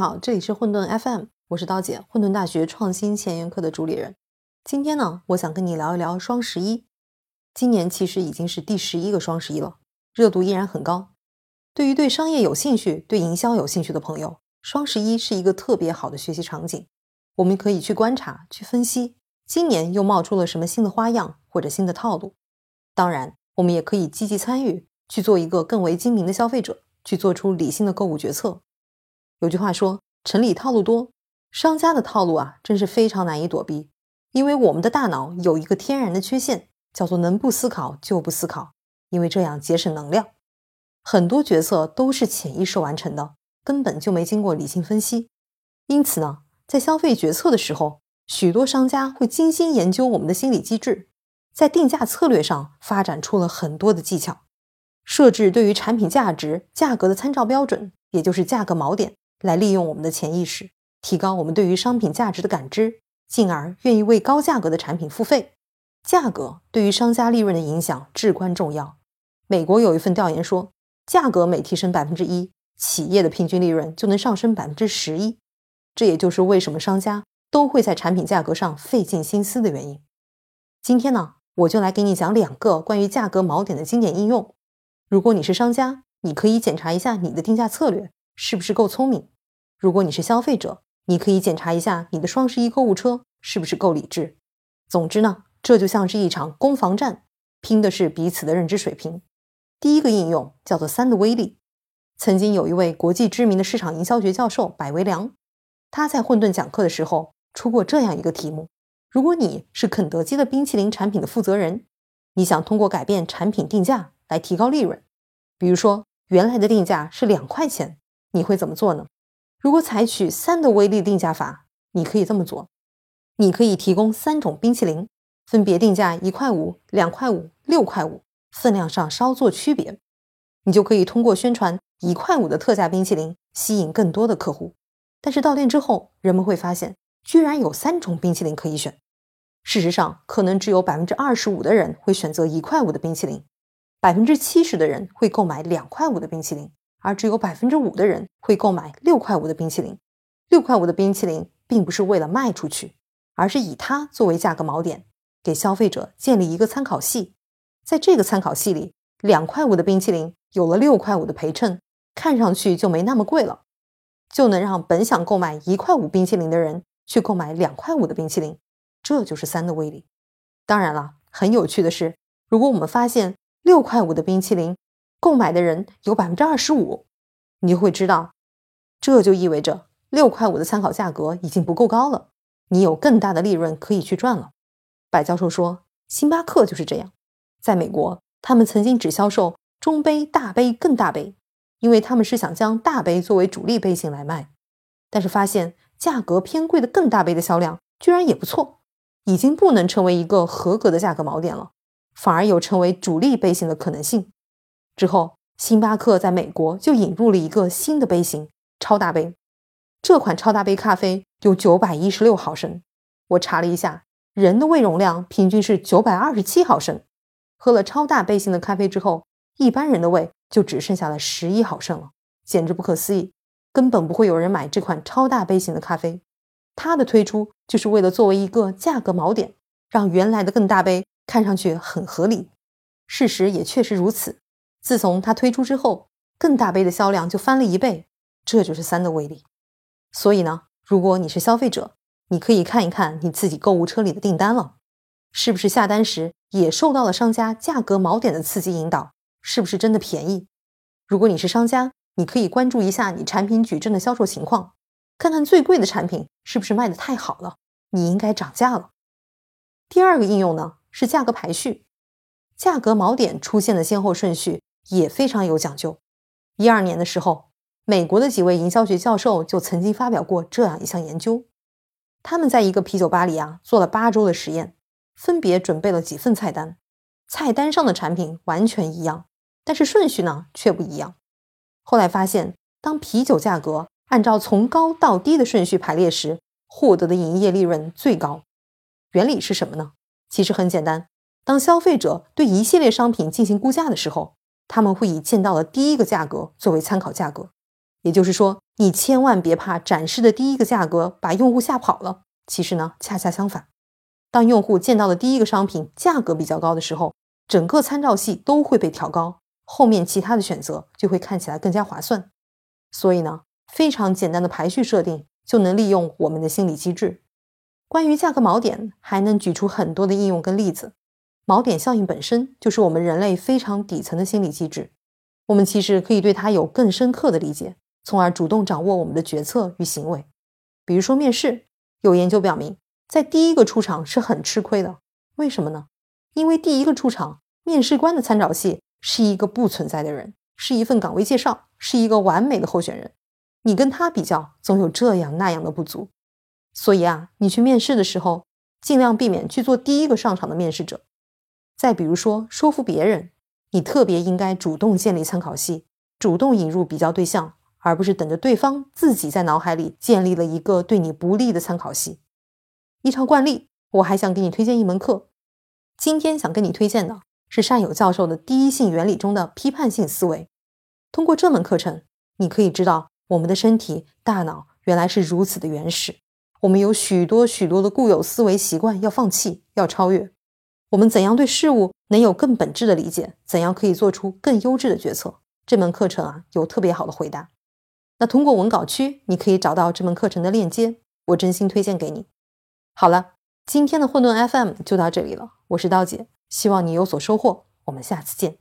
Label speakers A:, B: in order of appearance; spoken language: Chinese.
A: 好，这里是混沌 FM，我是刀姐，混沌大学创新前沿课的主理人。今天呢，我想跟你聊一聊双十一。今年其实已经是第十一个双十一了，热度依然很高。对于对商业有兴趣、对营销有兴趣的朋友，双十一是一个特别好的学习场景。我们可以去观察、去分析，今年又冒出了什么新的花样或者新的套路。当然，我们也可以积极参与，去做一个更为精明的消费者，去做出理性的购物决策。有句话说：“城里套路多，商家的套路啊，真是非常难以躲避。因为我们的大脑有一个天然的缺陷，叫做能不思考就不思考，因为这样节省能量。很多决策都是潜意识完成的，根本就没经过理性分析。因此呢，在消费决策的时候，许多商家会精心研究我们的心理机制，在定价策略上发展出了很多的技巧，设置对于产品价值、价格的参照标准，也就是价格锚点。来利用我们的潜意识，提高我们对于商品价值的感知，进而愿意为高价格的产品付费。价格对于商家利润的影响至关重要。美国有一份调研说，价格每提升百分之一，企业的平均利润就能上升百分之十一。这也就是为什么商家都会在产品价格上费尽心思的原因。今天呢，我就来给你讲两个关于价格锚点的经典应用。如果你是商家，你可以检查一下你的定价策略。是不是够聪明？如果你是消费者，你可以检查一下你的双十一购物车是不是够理智。总之呢，这就像是一场攻防战，拼的是彼此的认知水平。第一个应用叫做“三的威力”。曾经有一位国际知名的市场营销学教授柏维良，他在混沌讲课的时候出过这样一个题目：如果你是肯德基的冰淇淋产品的负责人，你想通过改变产品定价来提高利润，比如说原来的定价是两块钱。你会怎么做呢？如果采取三的威力定价法，你可以这么做：你可以提供三种冰淇淋，分别定价一块五、两块五、六块五，分量上稍作区别。你就可以通过宣传一块五的特价冰淇淋，吸引更多的客户。但是到店之后，人们会发现，居然有三种冰淇淋可以选。事实上，可能只有百分之二十五的人会选择一块五的冰淇淋，百分之七十的人会购买两块五的冰淇淋。而只有百分之五的人会购买六块五的冰淇淋。六块五的冰淇淋并不是为了卖出去，而是以它作为价格锚点，给消费者建立一个参考系。在这个参考系里，两块五的冰淇淋有了六块五的陪衬，看上去就没那么贵了，就能让本想购买一块五冰淇淋的人去购买两块五的冰淇淋。这就是三的威力。当然了，很有趣的是，如果我们发现六块五的冰淇淋，购买的人有百分之二十五，你就会知道，这就意味着六块五的参考价格已经不够高了，你有更大的利润可以去赚了。白教授说，星巴克就是这样，在美国，他们曾经只销售中杯、大杯、更大杯，因为他们是想将大杯作为主力杯型来卖，但是发现价格偏贵的更大杯的销量居然也不错，已经不能成为一个合格的价格锚点了，反而有成为主力杯型的可能性。之后，星巴克在美国就引入了一个新的杯型——超大杯。这款超大杯咖啡有九百一十六毫升。我查了一下，人的胃容量平均是九百二十七毫升。喝了超大杯型的咖啡之后，一般人的胃就只剩下了十一毫升了，简直不可思议！根本不会有人买这款超大杯型的咖啡。它的推出就是为了作为一个价格锚点，让原来的更大杯看上去很合理。事实也确实如此。自从它推出之后，更大杯的销量就翻了一倍，这就是三的威力。所以呢，如果你是消费者，你可以看一看你自己购物车里的订单了，是不是下单时也受到了商家价格锚点的刺激引导？是不是真的便宜？如果你是商家，你可以关注一下你产品矩阵的销售情况，看看最贵的产品是不是卖的太好了，你应该涨价了。第二个应用呢是价格排序，价格锚点出现的先后顺序。也非常有讲究。一二年的时候，美国的几位营销学教授就曾经发表过这样一项研究。他们在一个啤酒吧里啊做了八周的实验，分别准备了几份菜单，菜单上的产品完全一样，但是顺序呢却不一样。后来发现，当啤酒价格按照从高到低的顺序排列时，获得的营业利润最高。原理是什么呢？其实很简单，当消费者对一系列商品进行估价的时候。他们会以见到的第一个价格作为参考价格，也就是说，你千万别怕展示的第一个价格把用户吓跑了。其实呢，恰恰相反，当用户见到的第一个商品价格比较高的时候，整个参照系都会被调高，后面其他的选择就会看起来更加划算。所以呢，非常简单的排序设定就能利用我们的心理机制。关于价格锚点，还能举出很多的应用跟例子。锚点效应本身就是我们人类非常底层的心理机制，我们其实可以对它有更深刻的理解，从而主动掌握我们的决策与行为。比如说面试，有研究表明，在第一个出场是很吃亏的。为什么呢？因为第一个出场，面试官的参照系是一个不存在的人，是一份岗位介绍，是一个完美的候选人。你跟他比较，总有这样那样的不足。所以啊，你去面试的时候，尽量避免去做第一个上场的面试者。再比如说，说服别人，你特别应该主动建立参考系，主动引入比较对象，而不是等着对方自己在脑海里建立了一个对你不利的参考系。依照惯例，我还想给你推荐一门课。今天想跟你推荐的是善友教授的第一性原理中的批判性思维。通过这门课程，你可以知道我们的身体、大脑原来是如此的原始。我们有许多许多的固有思维习惯要放弃，要超越。我们怎样对事物能有更本质的理解？怎样可以做出更优质的决策？这门课程啊，有特别好的回答。那通过文稿区，你可以找到这门课程的链接，我真心推荐给你。好了，今天的混沌 FM 就到这里了，我是刀姐，希望你有所收获，我们下次见。